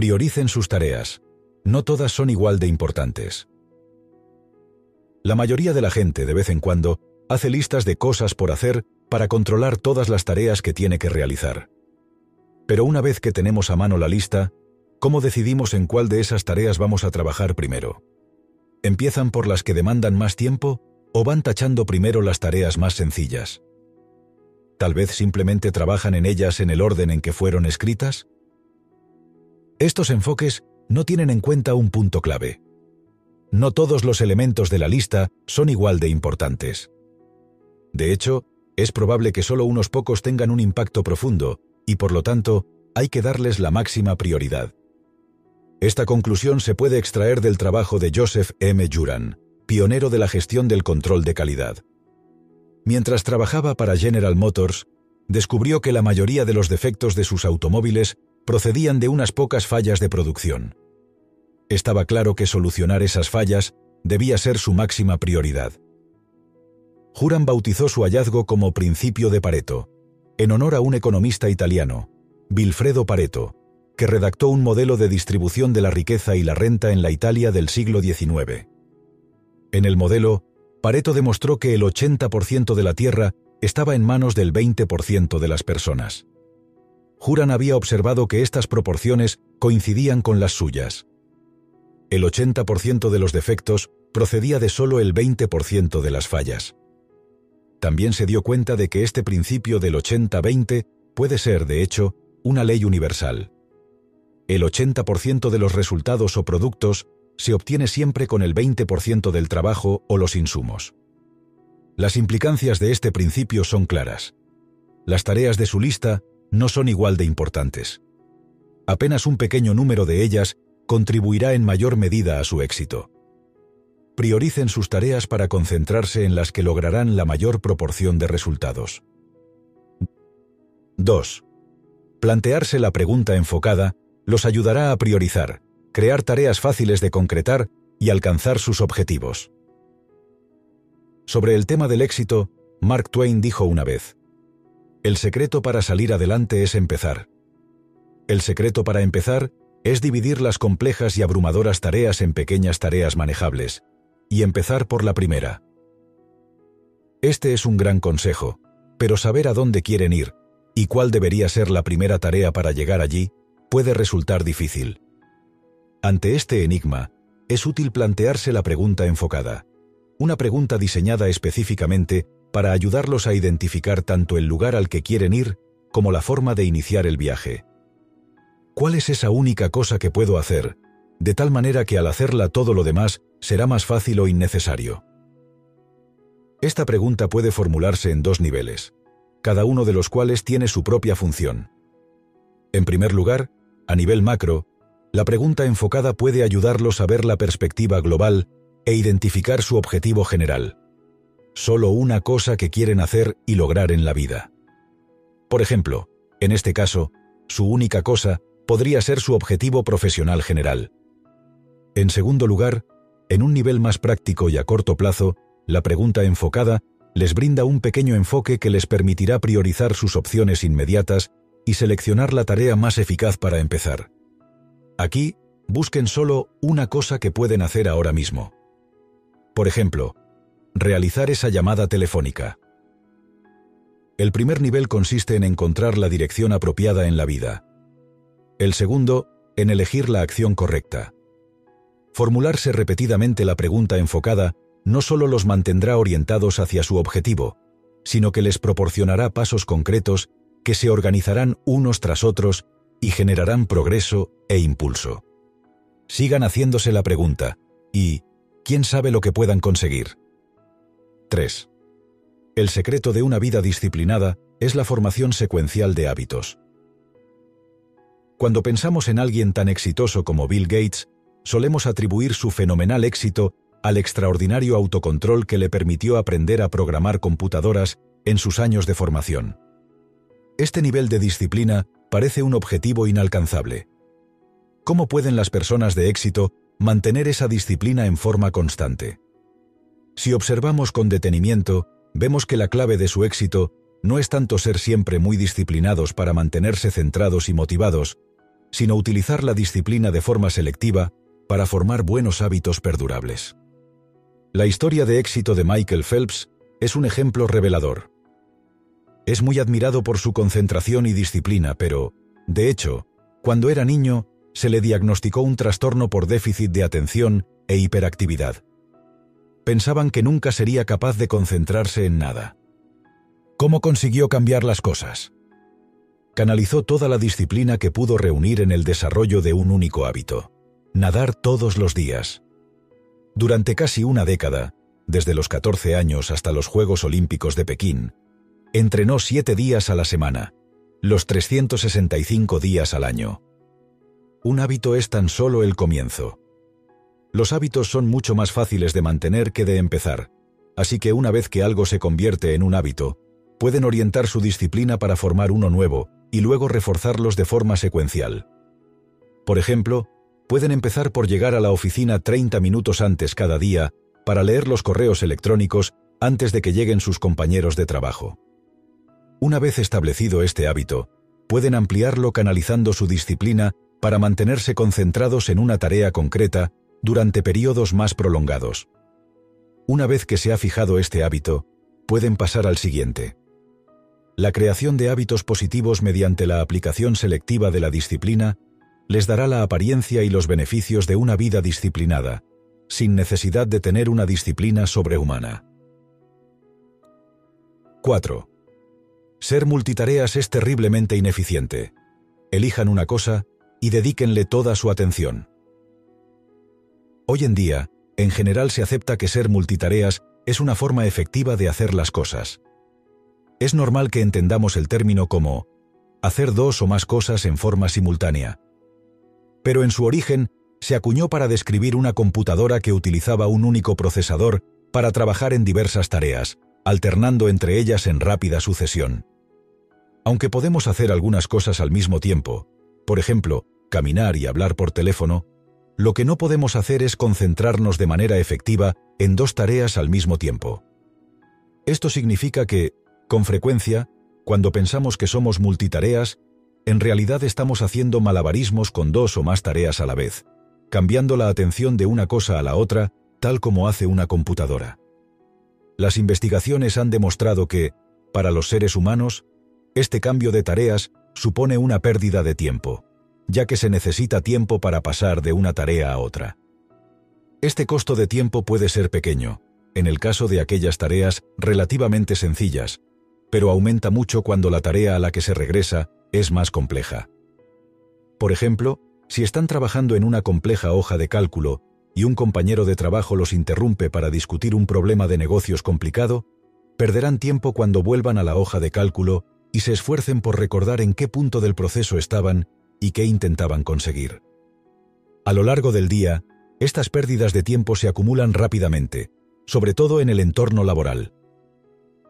Prioricen sus tareas. No todas son igual de importantes. La mayoría de la gente, de vez en cuando, hace listas de cosas por hacer para controlar todas las tareas que tiene que realizar. Pero una vez que tenemos a mano la lista, ¿cómo decidimos en cuál de esas tareas vamos a trabajar primero? ¿Empiezan por las que demandan más tiempo o van tachando primero las tareas más sencillas? ¿Tal vez simplemente trabajan en ellas en el orden en que fueron escritas? Estos enfoques no tienen en cuenta un punto clave. No todos los elementos de la lista son igual de importantes. De hecho, es probable que solo unos pocos tengan un impacto profundo, y por lo tanto, hay que darles la máxima prioridad. Esta conclusión se puede extraer del trabajo de Joseph M. Juran, pionero de la gestión del control de calidad. Mientras trabajaba para General Motors, descubrió que la mayoría de los defectos de sus automóviles procedían de unas pocas fallas de producción. Estaba claro que solucionar esas fallas debía ser su máxima prioridad. Juran bautizó su hallazgo como principio de Pareto, en honor a un economista italiano, Vilfredo Pareto, que redactó un modelo de distribución de la riqueza y la renta en la Italia del siglo XIX. En el modelo, Pareto demostró que el 80% de la tierra estaba en manos del 20% de las personas. Juran había observado que estas proporciones coincidían con las suyas. El 80% de los defectos procedía de solo el 20% de las fallas. También se dio cuenta de que este principio del 80-20 puede ser, de hecho, una ley universal. El 80% de los resultados o productos se obtiene siempre con el 20% del trabajo o los insumos. Las implicancias de este principio son claras. Las tareas de su lista no son igual de importantes. Apenas un pequeño número de ellas contribuirá en mayor medida a su éxito. Prioricen sus tareas para concentrarse en las que lograrán la mayor proporción de resultados. 2. Plantearse la pregunta enfocada los ayudará a priorizar, crear tareas fáciles de concretar y alcanzar sus objetivos. Sobre el tema del éxito, Mark Twain dijo una vez, El secreto para salir adelante es empezar. El secreto para empezar es dividir las complejas y abrumadoras tareas en pequeñas tareas manejables, y empezar por la primera. Este es un gran consejo, pero saber a dónde quieren ir y cuál debería ser la primera tarea para llegar allí puede resultar difícil. Ante este enigma, es útil plantearse la pregunta enfocada, una pregunta diseñada específicamente para ayudarlos a identificar tanto el lugar al que quieren ir como la forma de iniciar el viaje. ¿Cuál es esa única cosa que puedo hacer, de tal manera que al hacerla todo lo demás será más fácil o innecesario? Esta pregunta puede formularse en dos niveles, cada uno de los cuales tiene su propia función. En primer lugar, a nivel macro, la pregunta enfocada puede ayudarlos a ver la perspectiva global e identificar su objetivo general. Solo una cosa que quieren hacer y lograr en la vida. Por ejemplo, en este caso, su única cosa podría ser su objetivo profesional general. En segundo lugar, en un nivel más práctico y a corto plazo, la pregunta enfocada les brinda un pequeño enfoque que les permitirá priorizar sus opciones inmediatas y seleccionar la tarea más eficaz para empezar. Aquí, busquen solo una cosa que pueden hacer ahora mismo. Por ejemplo, realizar esa llamada telefónica. El primer nivel consiste en encontrar la dirección apropiada en la vida. El segundo, en elegir la acción correcta. Formularse repetidamente la pregunta enfocada no solo los mantendrá orientados hacia su objetivo, sino que les proporcionará pasos concretos que se organizarán unos tras otros y generarán progreso e impulso. Sigan haciéndose la pregunta, y ¿quién sabe lo que puedan conseguir? 3. El secreto de una vida disciplinada es la formación secuencial de hábitos. Cuando pensamos en alguien tan exitoso como Bill Gates, solemos atribuir su fenomenal éxito al extraordinario autocontrol que le permitió aprender a programar computadoras en sus años de formación. Este nivel de disciplina parece un objetivo inalcanzable. ¿Cómo pueden las personas de éxito mantener esa disciplina en forma constante? Si observamos con detenimiento, vemos que la clave de su éxito no es tanto ser siempre muy disciplinados para mantenerse centrados y motivados, sino utilizar la disciplina de forma selectiva para formar buenos hábitos perdurables. La historia de éxito de Michael Phelps es un ejemplo revelador. Es muy admirado por su concentración y disciplina, pero, de hecho, cuando era niño, se le diagnosticó un trastorno por déficit de atención e hiperactividad. Pensaban que nunca sería capaz de concentrarse en nada. ¿Cómo consiguió cambiar las cosas? Canalizó toda la disciplina que pudo reunir en el desarrollo de un único hábito nadar todos los días. Durante casi una década, desde los 14 años hasta los Juegos Olímpicos de Pekín, entrenó siete días a la semana, los 365 días al año. Un hábito es tan solo el comienzo. Los hábitos son mucho más fáciles de mantener que de empezar, así que una vez que algo se convierte en un hábito, pueden orientar su disciplina para formar uno nuevo y luego reforzarlos de forma secuencial. Por ejemplo, pueden empezar por llegar a la oficina 30 minutos antes cada día para leer los correos electrónicos antes de que lleguen sus compañeros de trabajo. Una vez establecido este hábito, pueden ampliarlo canalizando su disciplina para mantenerse concentrados en una tarea concreta durante periodos más prolongados. Una vez que se ha fijado este hábito, pueden pasar al siguiente. La creación de hábitos positivos mediante la aplicación selectiva de la disciplina les dará la apariencia y los beneficios de una vida disciplinada, sin necesidad de tener una disciplina sobrehumana. 4. Ser multitareas es terriblemente ineficiente. Elijan una cosa y dedíquenle toda su atención. Hoy en día, en general se acepta que ser multitareas es una forma efectiva de hacer las cosas. Es normal que entendamos el término como hacer dos o más cosas en forma simultánea, pero en su origen se acuñó para describir una computadora que utilizaba un único procesador para trabajar en diversas tareas, alternando entre ellas en rápida sucesión. Aunque podemos hacer algunas cosas al mismo tiempo, por ejemplo, caminar y hablar por teléfono, lo que no podemos hacer es concentrarnos de manera efectiva en dos tareas al mismo tiempo. Esto significa que, con frecuencia, cuando pensamos que somos multitareas, en realidad estamos haciendo malabarismos con dos o más tareas a la vez, cambiando la atención de una cosa a la otra, tal como hace una computadora. Las investigaciones han demostrado que, para los seres humanos, este cambio de tareas supone una pérdida de tiempo, ya que se necesita tiempo para pasar de una tarea a otra. Este costo de tiempo puede ser pequeño, en el caso de aquellas tareas relativamente sencillas, pero aumenta mucho cuando la tarea a la que se regresa es más compleja. Por ejemplo, si están trabajando en una compleja hoja de cálculo y un compañero de trabajo los interrumpe para discutir un problema de negocios complicado, perderán tiempo cuando vuelvan a la hoja de cálculo y se esfuercen por recordar en qué punto del proceso estaban y qué intentaban conseguir. A lo largo del día, estas pérdidas de tiempo se acumulan rápidamente, sobre todo en el entorno laboral.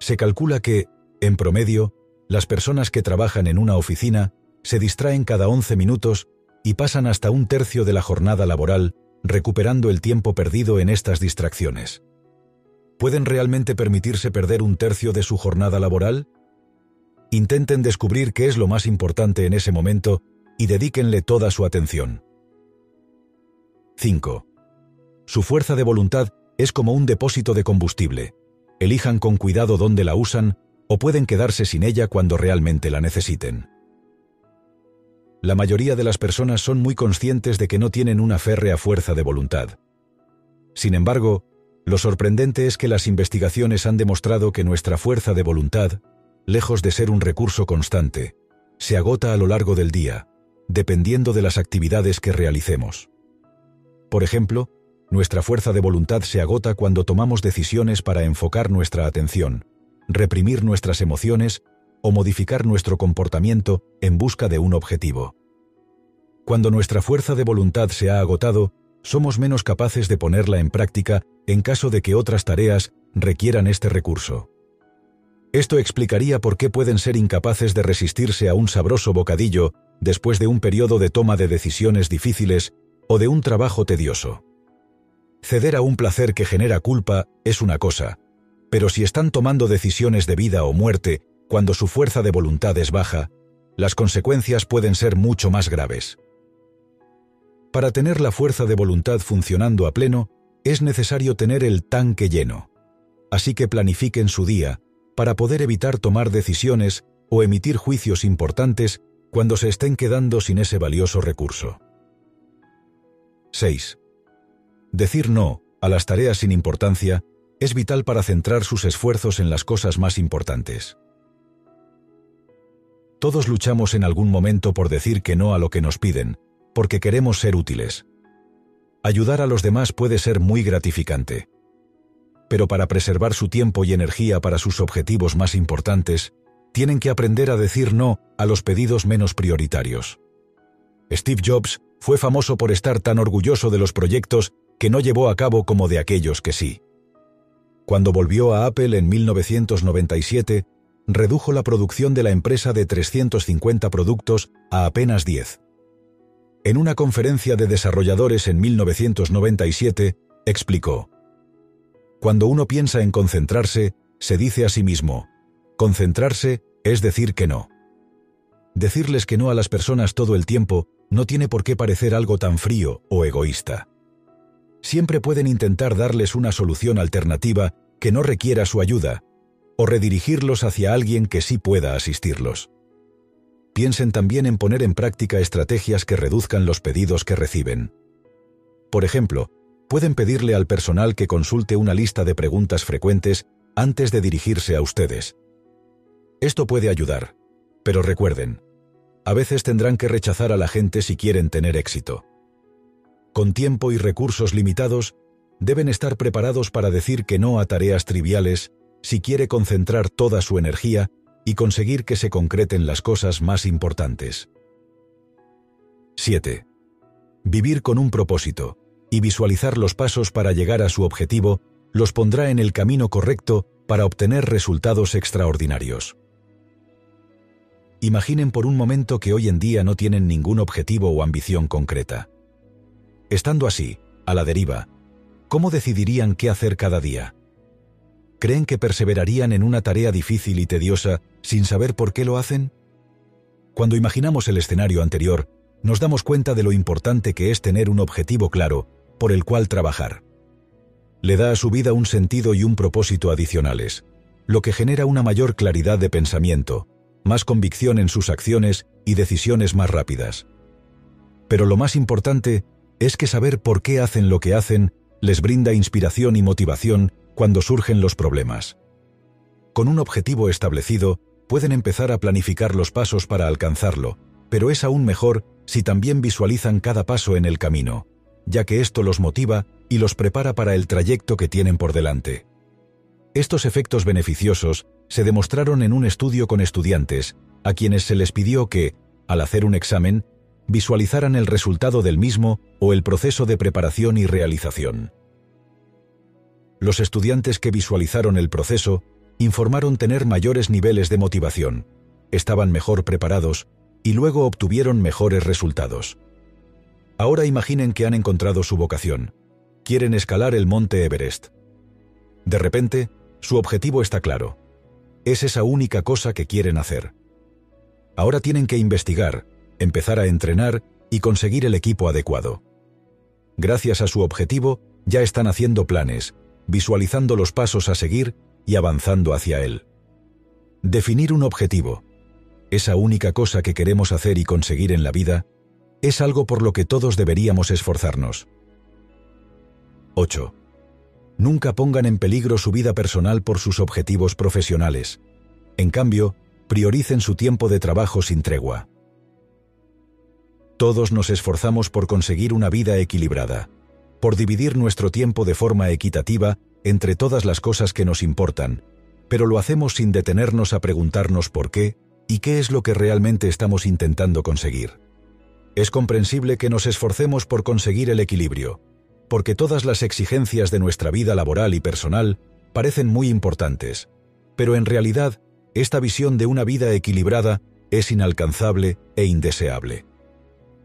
Se calcula que, en promedio, las personas que trabajan en una oficina se distraen cada 11 minutos y pasan hasta un tercio de la jornada laboral recuperando el tiempo perdido en estas distracciones. ¿Pueden realmente permitirse perder un tercio de su jornada laboral? Intenten descubrir qué es lo más importante en ese momento y dedíquenle toda su atención. 5. Su fuerza de voluntad es como un depósito de combustible. Elijan con cuidado dónde la usan o pueden quedarse sin ella cuando realmente la necesiten. La mayoría de las personas son muy conscientes de que no tienen una férrea fuerza de voluntad. Sin embargo, lo sorprendente es que las investigaciones han demostrado que nuestra fuerza de voluntad, lejos de ser un recurso constante, se agota a lo largo del día, dependiendo de las actividades que realicemos. Por ejemplo, nuestra fuerza de voluntad se agota cuando tomamos decisiones para enfocar nuestra atención, reprimir nuestras emociones o modificar nuestro comportamiento en busca de un objetivo. Cuando nuestra fuerza de voluntad se ha agotado, somos menos capaces de ponerla en práctica en caso de que otras tareas requieran este recurso. Esto explicaría por qué pueden ser incapaces de resistirse a un sabroso bocadillo después de un periodo de toma de decisiones difíciles o de un trabajo tedioso. Ceder a un placer que genera culpa es una cosa, pero si están tomando decisiones de vida o muerte cuando su fuerza de voluntad es baja, las consecuencias pueden ser mucho más graves. Para tener la fuerza de voluntad funcionando a pleno, es necesario tener el tanque lleno. Así que planifiquen su día, para poder evitar tomar decisiones o emitir juicios importantes cuando se estén quedando sin ese valioso recurso. 6. Decir no a las tareas sin importancia es vital para centrar sus esfuerzos en las cosas más importantes. Todos luchamos en algún momento por decir que no a lo que nos piden, porque queremos ser útiles. Ayudar a los demás puede ser muy gratificante. Pero para preservar su tiempo y energía para sus objetivos más importantes, tienen que aprender a decir no a los pedidos menos prioritarios. Steve Jobs fue famoso por estar tan orgulloso de los proyectos que no llevó a cabo como de aquellos que sí. Cuando volvió a Apple en 1997, redujo la producción de la empresa de 350 productos a apenas 10. En una conferencia de desarrolladores en 1997, explicó, Cuando uno piensa en concentrarse, se dice a sí mismo, concentrarse es decir que no. Decirles que no a las personas todo el tiempo no tiene por qué parecer algo tan frío o egoísta siempre pueden intentar darles una solución alternativa que no requiera su ayuda, o redirigirlos hacia alguien que sí pueda asistirlos. Piensen también en poner en práctica estrategias que reduzcan los pedidos que reciben. Por ejemplo, pueden pedirle al personal que consulte una lista de preguntas frecuentes antes de dirigirse a ustedes. Esto puede ayudar, pero recuerden, a veces tendrán que rechazar a la gente si quieren tener éxito con tiempo y recursos limitados, deben estar preparados para decir que no a tareas triviales si quiere concentrar toda su energía y conseguir que se concreten las cosas más importantes. 7. Vivir con un propósito y visualizar los pasos para llegar a su objetivo los pondrá en el camino correcto para obtener resultados extraordinarios. Imaginen por un momento que hoy en día no tienen ningún objetivo o ambición concreta. Estando así, a la deriva, ¿cómo decidirían qué hacer cada día? ¿Creen que perseverarían en una tarea difícil y tediosa sin saber por qué lo hacen? Cuando imaginamos el escenario anterior, nos damos cuenta de lo importante que es tener un objetivo claro por el cual trabajar. Le da a su vida un sentido y un propósito adicionales, lo que genera una mayor claridad de pensamiento, más convicción en sus acciones y decisiones más rápidas. Pero lo más importante es que saber por qué hacen lo que hacen les brinda inspiración y motivación cuando surgen los problemas. Con un objetivo establecido, pueden empezar a planificar los pasos para alcanzarlo, pero es aún mejor si también visualizan cada paso en el camino, ya que esto los motiva y los prepara para el trayecto que tienen por delante. Estos efectos beneficiosos se demostraron en un estudio con estudiantes, a quienes se les pidió que, al hacer un examen, visualizaran el resultado del mismo o el proceso de preparación y realización. Los estudiantes que visualizaron el proceso informaron tener mayores niveles de motivación, estaban mejor preparados y luego obtuvieron mejores resultados. Ahora imaginen que han encontrado su vocación. Quieren escalar el monte Everest. De repente, su objetivo está claro. Es esa única cosa que quieren hacer. Ahora tienen que investigar, empezar a entrenar y conseguir el equipo adecuado. Gracias a su objetivo, ya están haciendo planes, visualizando los pasos a seguir y avanzando hacia él. Definir un objetivo, esa única cosa que queremos hacer y conseguir en la vida, es algo por lo que todos deberíamos esforzarnos. 8. Nunca pongan en peligro su vida personal por sus objetivos profesionales. En cambio, prioricen su tiempo de trabajo sin tregua. Todos nos esforzamos por conseguir una vida equilibrada, por dividir nuestro tiempo de forma equitativa entre todas las cosas que nos importan, pero lo hacemos sin detenernos a preguntarnos por qué y qué es lo que realmente estamos intentando conseguir. Es comprensible que nos esforcemos por conseguir el equilibrio, porque todas las exigencias de nuestra vida laboral y personal parecen muy importantes, pero en realidad esta visión de una vida equilibrada es inalcanzable e indeseable.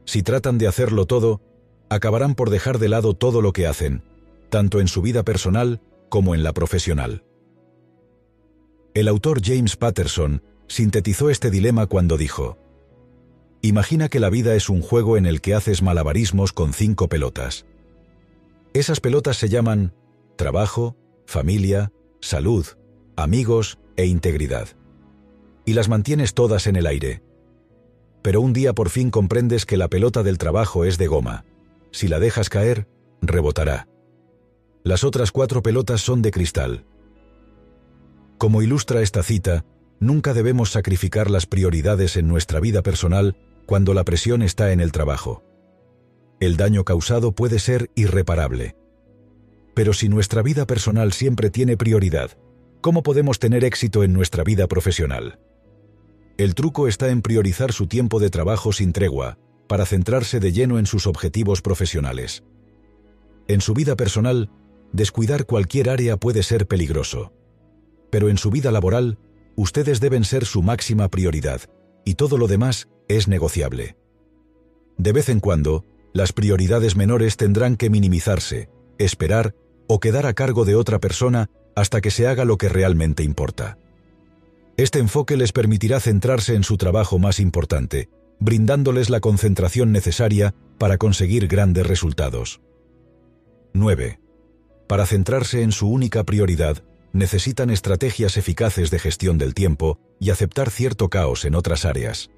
Si tratan de hacerlo todo, acabarán por dejar de lado todo lo que hacen, tanto en su vida personal como en la profesional. El autor James Patterson sintetizó este dilema cuando dijo, Imagina que la vida es un juego en el que haces malabarismos con cinco pelotas. Esas pelotas se llaman trabajo, familia, salud, amigos e integridad. Y las mantienes todas en el aire. Pero un día por fin comprendes que la pelota del trabajo es de goma. Si la dejas caer, rebotará. Las otras cuatro pelotas son de cristal. Como ilustra esta cita, nunca debemos sacrificar las prioridades en nuestra vida personal cuando la presión está en el trabajo. El daño causado puede ser irreparable. Pero si nuestra vida personal siempre tiene prioridad, ¿cómo podemos tener éxito en nuestra vida profesional? El truco está en priorizar su tiempo de trabajo sin tregua, para centrarse de lleno en sus objetivos profesionales. En su vida personal, descuidar cualquier área puede ser peligroso. Pero en su vida laboral, ustedes deben ser su máxima prioridad, y todo lo demás es negociable. De vez en cuando, las prioridades menores tendrán que minimizarse, esperar o quedar a cargo de otra persona hasta que se haga lo que realmente importa. Este enfoque les permitirá centrarse en su trabajo más importante, brindándoles la concentración necesaria para conseguir grandes resultados. 9. Para centrarse en su única prioridad, necesitan estrategias eficaces de gestión del tiempo y aceptar cierto caos en otras áreas.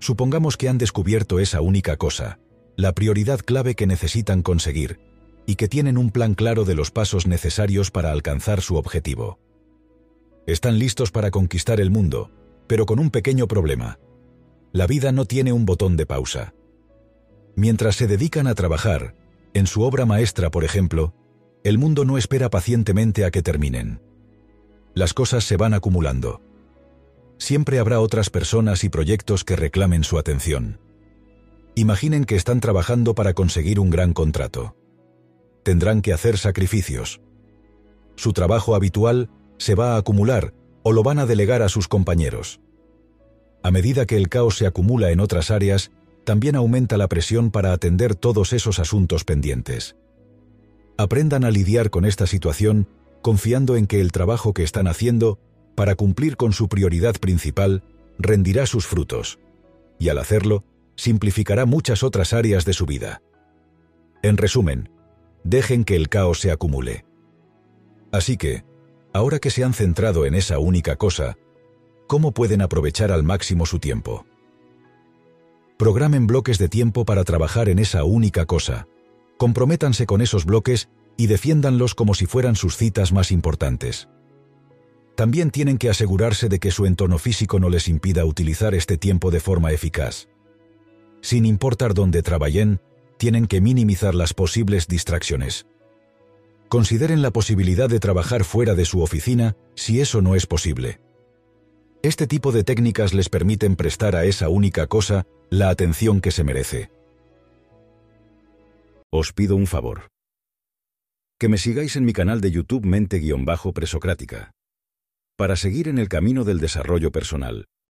Supongamos que han descubierto esa única cosa, la prioridad clave que necesitan conseguir, y que tienen un plan claro de los pasos necesarios para alcanzar su objetivo. Están listos para conquistar el mundo, pero con un pequeño problema. La vida no tiene un botón de pausa. Mientras se dedican a trabajar, en su obra maestra, por ejemplo, el mundo no espera pacientemente a que terminen. Las cosas se van acumulando. Siempre habrá otras personas y proyectos que reclamen su atención. Imaginen que están trabajando para conseguir un gran contrato. Tendrán que hacer sacrificios. Su trabajo habitual se va a acumular o lo van a delegar a sus compañeros. A medida que el caos se acumula en otras áreas, también aumenta la presión para atender todos esos asuntos pendientes. Aprendan a lidiar con esta situación confiando en que el trabajo que están haciendo, para cumplir con su prioridad principal, rendirá sus frutos, y al hacerlo, simplificará muchas otras áreas de su vida. En resumen, dejen que el caos se acumule. Así que, ahora que se han centrado en esa única cosa, ¿cómo pueden aprovechar al máximo su tiempo? Programen bloques de tiempo para trabajar en esa única cosa, comprométanse con esos bloques y defiéndanlos como si fueran sus citas más importantes. También tienen que asegurarse de que su entorno físico no les impida utilizar este tiempo de forma eficaz. Sin importar dónde trabajen, tienen que minimizar las posibles distracciones. Consideren la posibilidad de trabajar fuera de su oficina si eso no es posible. Este tipo de técnicas les permiten prestar a esa única cosa la atención que se merece. Os pido un favor. Que me sigáis en mi canal de YouTube Mente-Presocrática. Para seguir en el camino del desarrollo personal